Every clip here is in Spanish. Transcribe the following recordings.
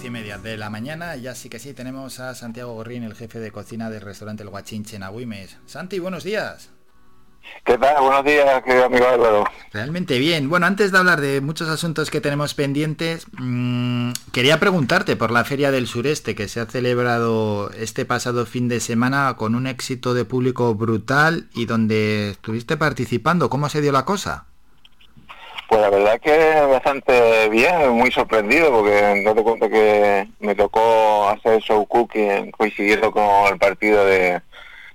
10 y media de la mañana. Ya sí que sí, tenemos a Santiago Gorrín, el jefe de cocina del restaurante El Guachinche en Agüimes. Santi, buenos días. ¿Qué tal? Buenos días, querido amigo Álvaro. Realmente bien. Bueno, antes de hablar de muchos asuntos que tenemos pendientes, mmm, quería preguntarte por la Feria del Sureste que se ha celebrado este pasado fin de semana con un éxito de público brutal y donde estuviste participando. ¿Cómo se dio la cosa? Pues la verdad que bastante bien, muy sorprendido porque no te cuento que me tocó hacer show cooking coincidiendo con el partido de,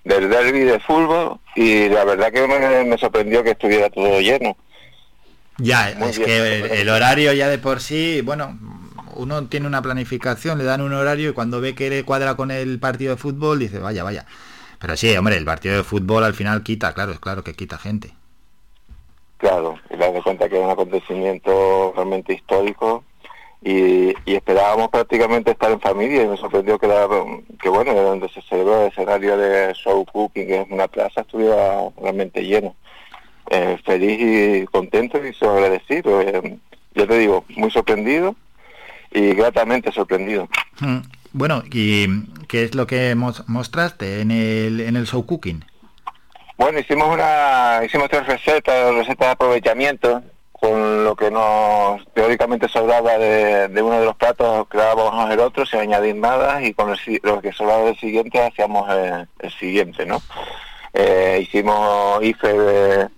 del derby de fútbol y la verdad que me, me sorprendió que estuviera todo lleno. Ya, Muy es bien, que el, el, horario ya de por sí, bueno, uno tiene una planificación, le dan un horario y cuando ve que le cuadra con el partido de fútbol dice, vaya, vaya. Pero sí, hombre, el partido de fútbol al final quita, claro, es claro que quita gente. Claro, y le de cuenta que es un acontecimiento realmente histórico y, y, esperábamos prácticamente estar en familia y me sorprendió que, la, que bueno, donde se celebró el escenario de show cooking, que es una plaza, estuviera realmente lleno. Eh, feliz y contento y agradecido. Eh, yo te digo, muy sorprendido y gratamente sorprendido. Mm. Bueno, ¿y qué es lo que mostraste en el, en el show cooking? Bueno, hicimos una, hicimos tres recetas, recetas de aprovechamiento, con lo que nos teóricamente sobraba de, uno de los platos a el otro, sin añadir nada, y con el, lo que sobraba del siguiente hacíamos el, siguiente, ¿no? Eh, hicimos ife de,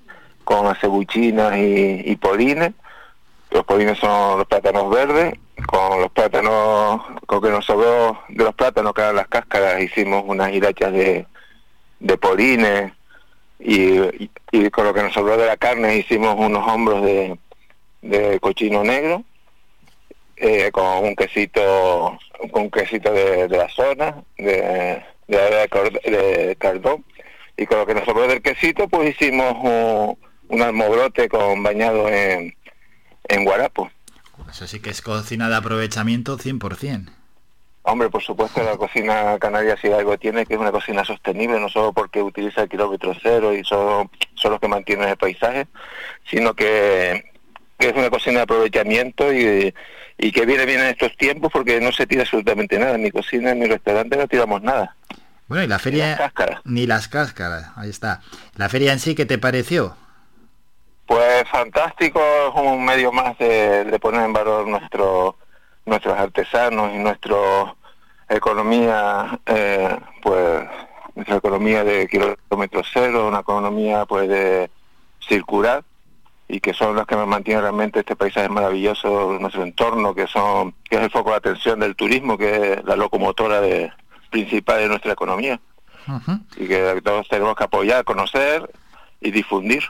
con acebuchinas y, polines, los polines son los plátanos verdes, con los plátanos, con que nos sobró de los plátanos que eran las cáscaras, hicimos unas hirachas de, de polines, y, y, con lo que nos sobró de la carne hicimos unos hombros de, de cochino negro eh, con un quesito con un quesito de, de la zona de, de, de, de, cardón y con lo que nos sobró del quesito pues hicimos un, un almobrote con bañado en, en guarapo. Eso sí que es cocina de aprovechamiento 100% Hombre, por supuesto, la cocina canaria si algo tiene que es una cocina sostenible, no solo porque utiliza el kilómetro cero y son, son los que mantienen el paisaje, sino que, que es una cocina de aprovechamiento y, y, que viene bien en estos tiempos porque no se tira absolutamente nada, ni cocina ni restaurante no tiramos nada. Bueno, y la feria... Ni las cáscaras. Ni las cáscaras, ahí está. ¿La feria en sí qué te pareció? Pues fantástico, es un medio más de, de poner en valor nuestro nuestros artesanos y nuestra economía, eh, pues nuestra economía de kilómetro cero, una economía pues de circular y que son las que mantienen realmente este paisaje maravilloso, nuestro entorno, que son que es el foco de atención del turismo, que es la locomotora de, principal de nuestra economía uh -huh. y que todos tenemos que apoyar, conocer y difundir.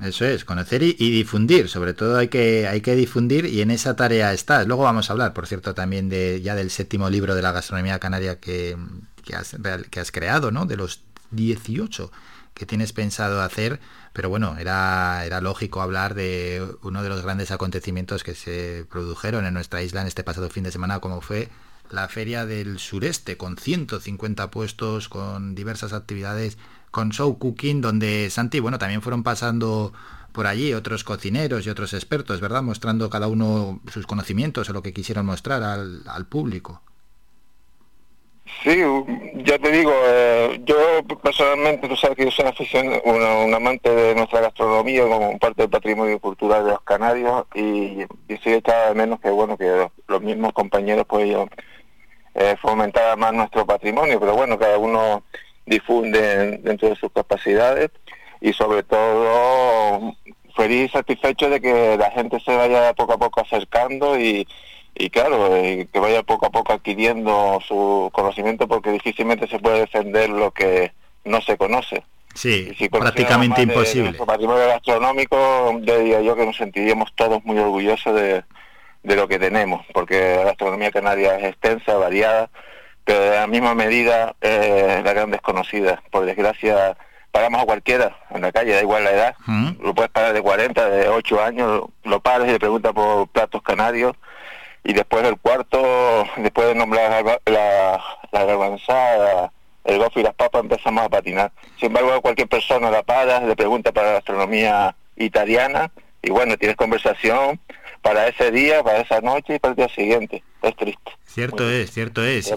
Eso es, conocer y, difundir, sobre todo hay que, hay que difundir y en esa tarea estás. Luego vamos a hablar, por cierto, también de ya del séptimo libro de la gastronomía canaria que, que, has, que has creado, ¿no? De los 18 que tienes pensado hacer, pero bueno, era, era lógico hablar de uno de los grandes acontecimientos que se produjeron en nuestra isla en este pasado fin de semana, como fue la Feria del Sureste, con 150 puestos, con diversas actividades con Show Cooking, donde Santi, bueno, también fueron pasando por allí otros cocineros y otros expertos, ¿verdad? Mostrando cada uno sus conocimientos o lo que quisieron mostrar al, al público. Sí, ya te digo, eh, yo personalmente, tú sabes que yo soy afición, una, un amante de nuestra gastronomía como parte del patrimonio cultural de los canarios y, y sí echaba de menos que, bueno, que los, mismos compañeros pues yo eh, fomentaran más nuestro patrimonio, pero bueno, cada uno difunden dentro de sus capacidades y sobre todo feliz y satisfecho de que la gente se vaya poco a poco acercando y, y claro, y que vaya poco a poco adquiriendo su conocimiento porque difícilmente se puede defender lo que no se conoce. Sí, si prácticamente imposible. De patrimonio gastronómico, diría yo que nos sentiríamos todos muy orgullosos de, de lo que tenemos, porque la gastronomía canaria es extensa, variada, pero de la misma medida eh, la gran desconocida. Por desgracia, pagamos a cualquiera en la calle, da igual la edad. ¿Mm? Lo puedes pagar de 40, de 8 años, lo pagas y le preguntas por platos canarios. Y después del cuarto, después de nombrar la, la, la garbanzada, el gofio y las papas, empezamos a patinar. Sin embargo, cualquier persona la paras, le pregunta para la gastronomía italiana, y bueno, tienes conversación, para ese día, para esa noche y para el día siguiente. Es triste. Cierto es, cierto es.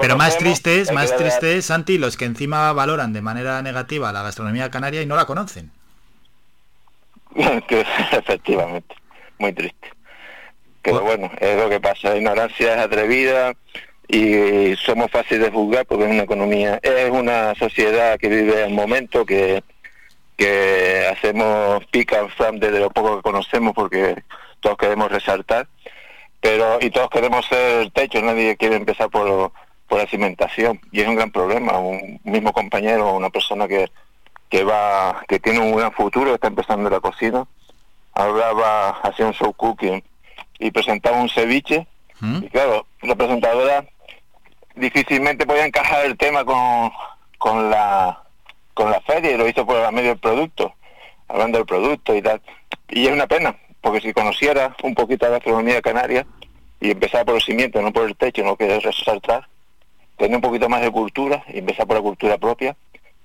Pero, más triste es, más triste es, Santi, los que encima valoran de manera negativa la gastronomía canaria y no la conocen. efectivamente, muy triste. Pero bueno, es lo que pasa. La ignorancia es atrevida y somos fáciles de juzgar porque es una economía, es una sociedad que vive el momento, que, que hacemos pick and desde lo poco que conocemos porque todos queremos resaltar, pero y todos queremos ser el techo, nadie quiere empezar por, por la cimentación y es un gran problema. Un mismo compañero, una persona que, que va, que tiene un gran futuro, está empezando la cocina, hablaba, hacía un show cooking y presentaba un ceviche ¿Mm? y claro, la presentadora difícilmente podía encajar el tema con, con la con la feria y lo hizo por medio del producto, hablando del producto y tal. Y es una pena, porque si conociera un poquito la gastronomía canaria y empezar por el cimiento, no por el techo, no que resaltar, tener un poquito más de cultura y empezar por la cultura propia,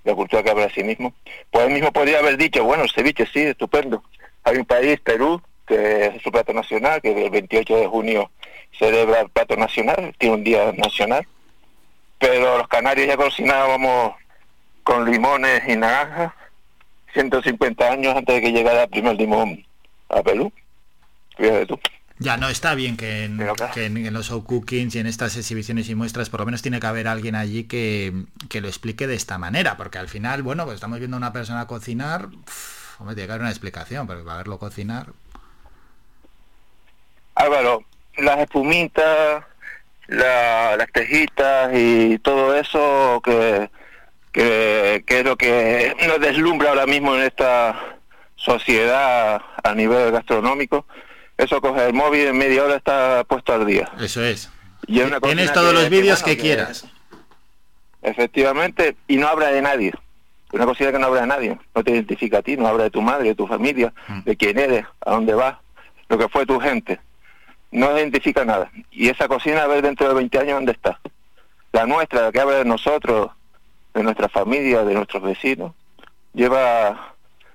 la cultura que habla de sí mismo, pues él mismo podría haber dicho, bueno, el ceviche sí, estupendo. Hay un país, Perú, que es su plato nacional, que el 28 de junio celebra el plato nacional, tiene un día nacional, pero los canarios ya cocinábamos con limones y naranjas 150 años antes de que llegara el primer limón a Perú. Fíjate tú. Ya, no, está bien que en, los show cookings y en estas exhibiciones y muestras por lo menos tiene que haber alguien allí que, lo explique de esta manera, porque al final, bueno, pues estamos viendo a una persona cocinar, hombre, tiene que haber una explicación, pero para verlo cocinar... Álvaro, las espumitas, las tejitas y todo eso que, que, es lo que nos deslumbra ahora mismo en esta sociedad a nivel gastronómico. Eso coge el móvil en media hora está puesto al día. Eso es. Y Tienes todos los vídeos que, quieras. efectivamente, y no habla de nadie. Una cocina que no habla de nadie. No te identifica a ti, no habla de tu madre, de tu familia, mm. de quién eres, a dónde vas, lo que fue tu gente no identifica nada. Y esa cocina a ver dentro de 20 años dónde está. La nuestra, la que habla de nosotros, de nuestra familia, de nuestros vecinos, lleva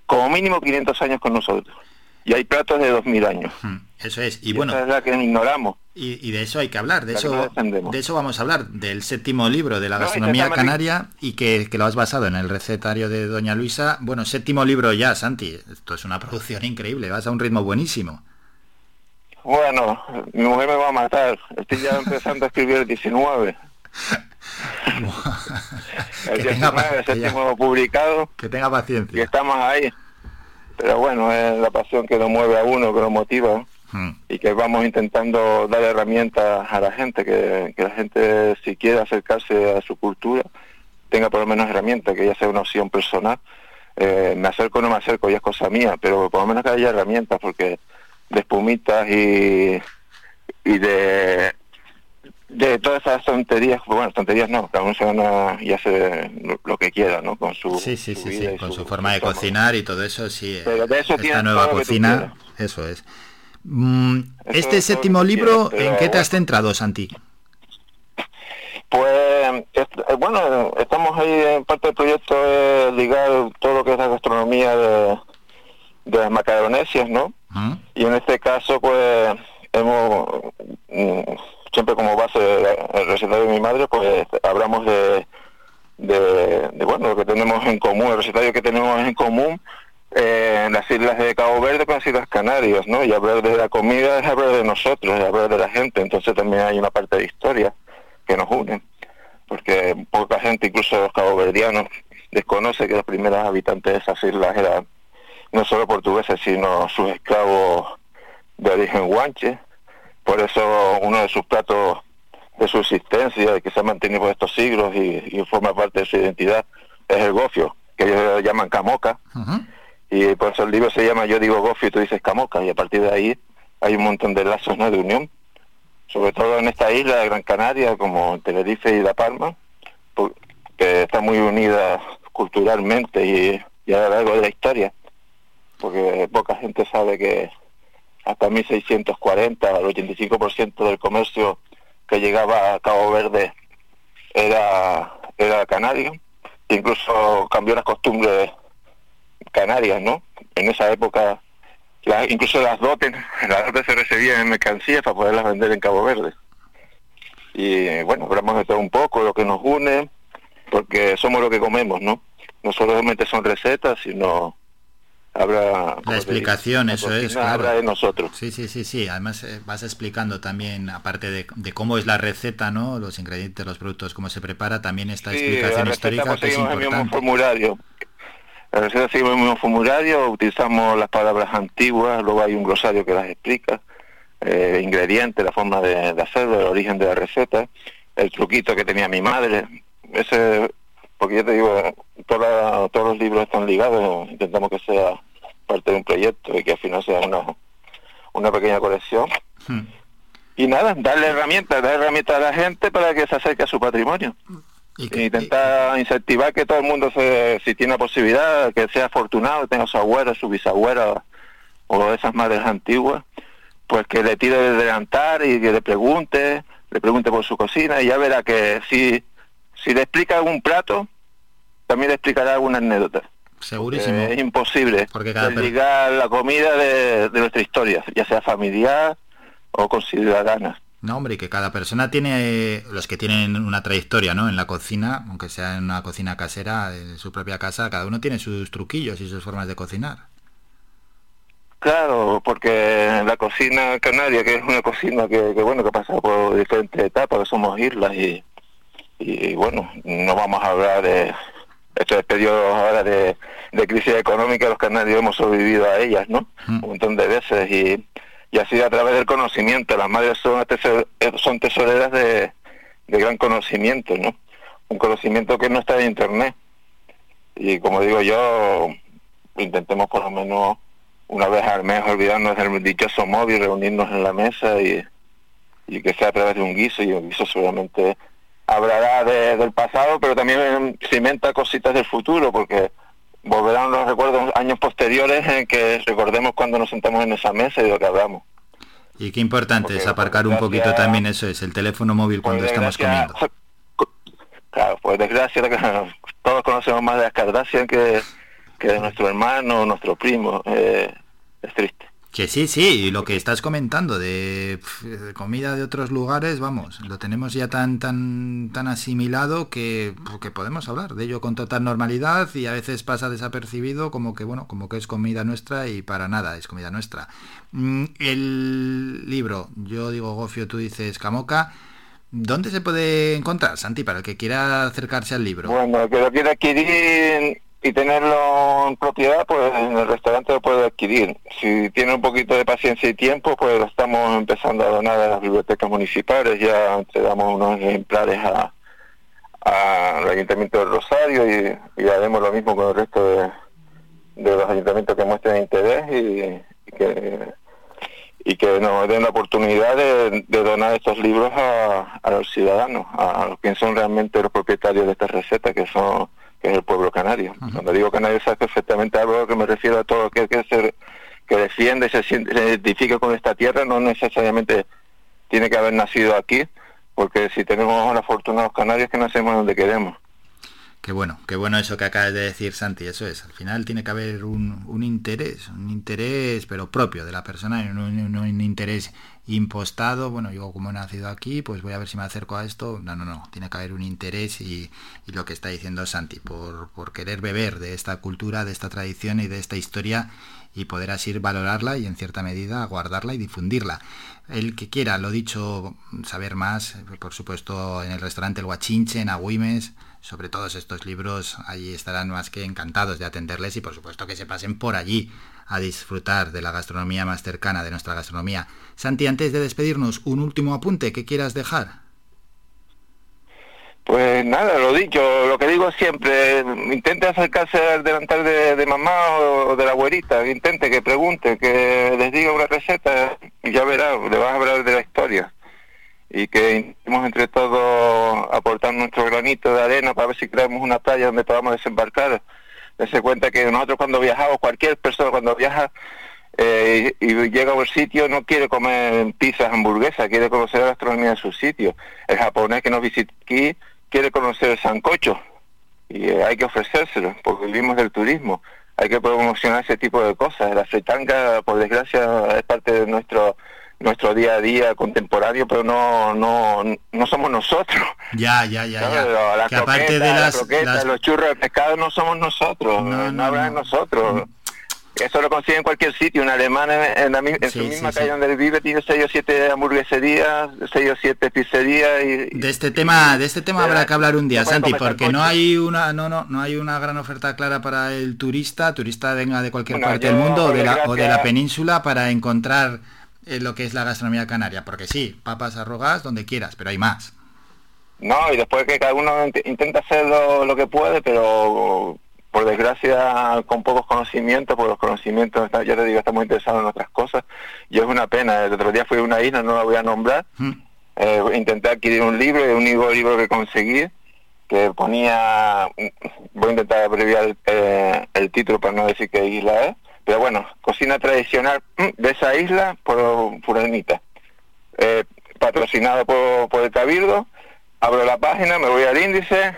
como mínimo 500 años con nosotros. Y hay platos de 2000 años. Hmm, eso es. Y, bueno, esa es la que ignoramos. Y, de eso hay que hablar. De eso, de eso vamos a hablar. Del séptimo libro de la gastronomía canaria y que, que, lo has basado en el recetario de Doña Luisa. Bueno, séptimo libro ya, Santi. Esto es una producción increíble. Vas a un ritmo buenísimo. Bueno, mi mujer me va a matar. Estoy ya empezando a escribir el 19. el 19, el séptimo publicado. Que tenga paciencia. Y estamos ahí. Pero bueno, es la pasión que lo mueve a uno, que lo motiva. Hmm. Y que vamos intentando dar herramientas a la gente, que, la gente si quiere acercarse a su cultura, tenga por lo menos herramientas, que ya sea una opción personal. Eh, me acerco o no me acerco, ya es cosa mía, pero por lo menos que haya herramientas, porque de espumitas y, y de de todas esas tonterías, bueno, tonterías no, cada uno se gana y hace lo, que quiera, ¿no? Con su, sí, sí, sí, sí, con su, forma de cocinar y todo eso, sí. Pero de eso esta nueva cocina, eso es. Mm, este séptimo libro, ¿en qué te has centrado, Santi? Pues, eh, bueno, estamos ahí en parte del proyecto de ligar todo lo que es la gastronomía de, de las macaronesias, ¿no? Y en este caso, pues, hemos, mm, siempre como base el recetario de mi madre, pues hablamos de, bueno, lo que tenemos en común, el recetario que tenemos en común eh, en las islas de Cabo Verde con las islas Canarias, ¿no? Y hablar de la comida es hablar de nosotros, es hablar de la gente, entonces también hay una parte de historia que nos une, porque poca gente, incluso los caboverdianos, desconoce que los primeros habitantes de esas islas eran no solo portugueses, sino sus esclavos de origen guanche. Por eso uno de sus platos de subsistencia, que se ha mantenido por estos siglos y, forma parte de su identidad, es el gofio, que ellos llaman camoca. Y por eso el libro se llama Yo digo gofio y tú dices camoca, y a partir de ahí hay un montón de lazos ¿no? de unión, sobre todo en esta isla de Gran Canaria, como Tenerife y La Palma, que está muy unida culturalmente y, y a lo largo de la historia porque poca gente sabe que hasta 1640 el 85% del comercio que llegaba a Cabo Verde era, era canario, incluso cambió las costumbres canarias, ¿no? En esa época incluso las dotes, las dotes se recibían en mercancías para poderlas vender en Cabo Verde. Y bueno, hablamos de todo un poco, lo que nos une, porque somos lo que comemos, ¿no? No solamente son recetas, sino habrá la explicación eso es claro. de nosotros. Sí sí sí sí. Además eh, vas explicando también aparte de, cómo es la receta no los ingredientes los productos cómo se prepara también esta explicación histórica pues, que es importante. el mismo formulario. La receta seguimos el mismo formulario utilizamos las palabras antiguas luego hay un glosario que las explica eh, ingredientes la forma de, de hacerlo el origen de la receta el truquito que tenía mi madre. Ese porque yo te digo, todos los libros están ligados, intentamos que sea parte de un proyecto y que al final sea una, una pequeña colección. Hmm. Y nada, darle herramientas, dar herramientas a la gente para que se acerque a su patrimonio. Y que, intentar incentivar que todo el mundo, se, si tiene la posibilidad, que sea afortunado, tenga su abuela, su bisabuela o esas madres antiguas, pues que le tire de adelantar y que le pregunte, le pregunte por su cocina y ya verá que si si le explica algún plato, también le explicará alguna anécdota. Segurísimo. es imposible porque ligar la comida de, nuestra historia, ya sea familiar o con ciudadanas. No, hombre, que cada persona tiene, los que tienen una trayectoria, ¿no? En la cocina, aunque sea en una cocina casera, en su propia casa, cada uno tiene sus truquillos y sus formas de cocinar. Claro, porque la cocina canaria, que es una cocina que, que bueno, que pasa por diferentes etapas, que somos islas y, y bueno, no vamos a hablar de estos periodos ahora de, crisis económica, los canarios hemos sobrevivido a ellas, ¿no? Mm. Un montón de veces y, y así a través del conocimiento, las madres son, son tesoreras de, de gran conocimiento, ¿no? Un conocimiento que no está en internet. Y como digo yo, intentemos por lo menos una vez al mes olvidarnos del dichoso móvil, reunirnos en la mesa y, y que sea a través de un guiso y un guiso seguramente hablará del pasado, pero también cimenta cositas del futuro, porque volverán los recuerdos años posteriores en que recordemos cuando nos sentamos en esa mesa y de lo que hablamos. Y qué importante es aparcar un poquito también eso, es el teléfono móvil cuando estamos comiendo. Claro, pues desgracia, todos conocemos más de las Kardashian que, que de nuestro hermano, nuestro primo. Eh, es triste. Que sí, sí, y lo que estás comentando de, comida de otros lugares, vamos, lo tenemos ya tan tan tan asimilado que, que, podemos hablar de ello con total normalidad y a veces pasa desapercibido como que bueno, como que es comida nuestra y para nada es comida nuestra. Mm, el libro, yo digo Gofio, tú dices Camoca. ¿Dónde se puede encontrar, Santi, para el que quiera acercarse al libro? Bueno, que lo quiera adquirir y tenerlo en propiedad, pues en el restaurante lo puede adquirir. Si tiene un poquito de paciencia y tiempo, pues lo estamos empezando a donar a las bibliotecas municipales. Ya entregamos unos ejemplares a al Ayuntamiento del Rosario y, haremos lo mismo con el resto de, los ayuntamientos que muestren interés y, que y que nos den la oportunidad de, donar estos libros a, a los ciudadanos, a los que son realmente los propietarios de estas recetas, que son que es el pueblo canario. Cuando digo canario sabes perfectamente algo que me refiero a todo aquel que, se, que defiende, se, se identifica con esta tierra, no necesariamente tiene que haber nacido aquí, porque si tenemos una fortuna los canarios que nacemos donde queremos. Qué bueno, qué bueno eso que acabas de decir, Santi, eso es. Al final tiene que haber un, un interés, un interés pero propio de la persona, no, no, un interés impostado, bueno, yo como he nacido aquí, pues voy a ver si me acerco a esto. No, no, no, tiene que haber un interés y, lo que está diciendo Santi, por, por querer beber de esta cultura, de esta tradición y de esta historia y poder así valorarla y en cierta medida guardarla y difundirla. El que quiera, lo dicho, saber más, por supuesto, en el restaurante El Guachinche, en Agüimes, sobre todos estos libros, allí estarán más que encantados de atenderles y por supuesto que se pasen por allí a disfrutar de la gastronomía más cercana de nuestra gastronomía. Santi, antes de despedirnos, un último apunte que quieras dejar. Pues nada, lo dicho, lo que digo siempre, intente acercarse al delantal de, mamá o de la abuelita, intente que pregunte, que les diga una receta y ya verá, le vas a hablar de la historia. Y que intentemos entre todos aportar nuestro granito de arena para ver si creamos una playa donde podamos desembarcar. Dese cuenta que nosotros cuando viajamos, cualquier persona cuando viaja eh, y, llega a un sitio no quiere comer pizzas, hamburguesas, quiere conocer la gastronomía de su sitio. El japonés que nos visita aquí quiere conocer el sancocho y eh, hay que ofrecérselo porque vivimos del turismo. hay que promocionar ese tipo de cosas. La fritanga, por desgracia, es parte de nuestro nuestro día a día contemporáneo, pero no no no somos nosotros. Ya, ya, ya, ya. que aparte de las, los churros de pescado no somos nosotros, no, no, de nosotros. Eso lo consigue en cualquier sitio. Un alemán en, en, su misma calle donde vive tiene 6 o 7 hamburgueserías, 6 o 7 pizzerías. Y, de este tema, de este tema habrá que hablar un día, Santi, porque no hay una, no, no, no hay una gran oferta clara para el turista, turista venga de cualquier parte del mundo o de, la, o de la península para encontrar eh, lo que es la gastronomía canaria. Porque sí, papas arrogas donde quieras, pero hay más. No, y después que cada uno intenta hacer lo que puede, pero por desgracia con pocos conocimientos, por los conocimientos, ya te digo, estamos interesados en otras cosas, y es una pena, el otro día fui a una isla, no la voy a nombrar, hmm. eh, intenté adquirir un libro, el único libro que conseguí, que ponía, voy a intentar abreviar eh, el título para no decir qué isla es, pero bueno, cocina tradicional mm, de esa isla por Furanita, eh, patrocinado por, por el Cabildo, abro la página, me voy al índice,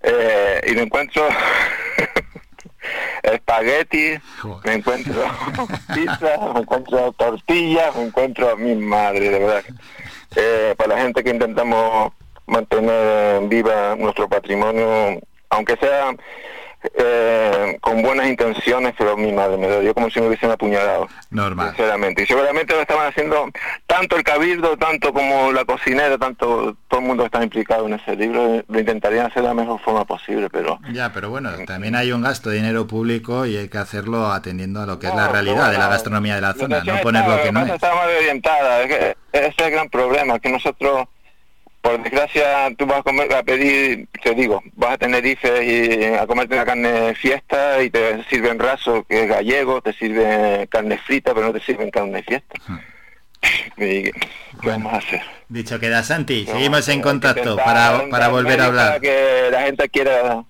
eh, y me encuentro espagueti, me encuentro pizza, me encuentro tortilla, me encuentro mi madre, de verdad. Eh, para la gente que intentamos mantener viva nuestro patrimonio, aunque sea eh, con buenas intenciones, pero mi madre me lo dio como si me hubiesen apuñalado. Normal. Sinceramente. Y seguramente lo estaban haciendo tanto el cabildo, tanto como la cocinera, tanto todo el mundo está implicado en ese libro. Lo intentarían hacer de la mejor forma posible, pero... Ya, pero bueno, también hay un gasto de dinero público y hay que hacerlo atendiendo a lo que es la realidad de la gastronomía de la zona, no poner lo que no es. Está mal orientada, ese es el gran problema, que nosotros por desgracia tú vas a, comer, a pedir, te digo, vas a tener IFE y a comerte una carne fiesta y te sirven raso, que es gallego, te sirve carne frita, pero no te sirven carne fiesta. Hmm. ¿Qué vamos a hacer? Dicho queda, Santi, seguimos en contacto para, para volver a hablar. Para que la gente quiera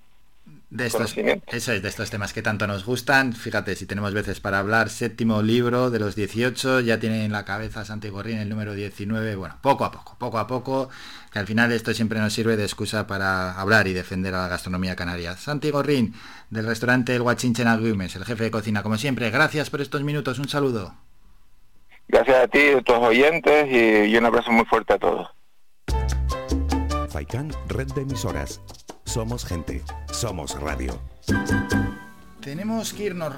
de estos, eso es, de estos temas que tanto nos gustan. Fíjate, si tenemos veces para hablar, séptimo libro de los 18, ya tiene en la cabeza Santi Gorrín el número 19. Bueno, poco a poco, poco a poco, que al final esto siempre nos sirve de excusa para hablar y defender a la gastronomía canaria. Santi Gorrín, del restaurante El Huachinchen Agüimes, el jefe de cocina, como siempre, gracias por estos minutos, un saludo. Gracias a ti, a tus oyentes y, y un abrazo muy fuerte a todos. Faikan, red de emisoras. Somos gente, somos radio. Tenemos que irnos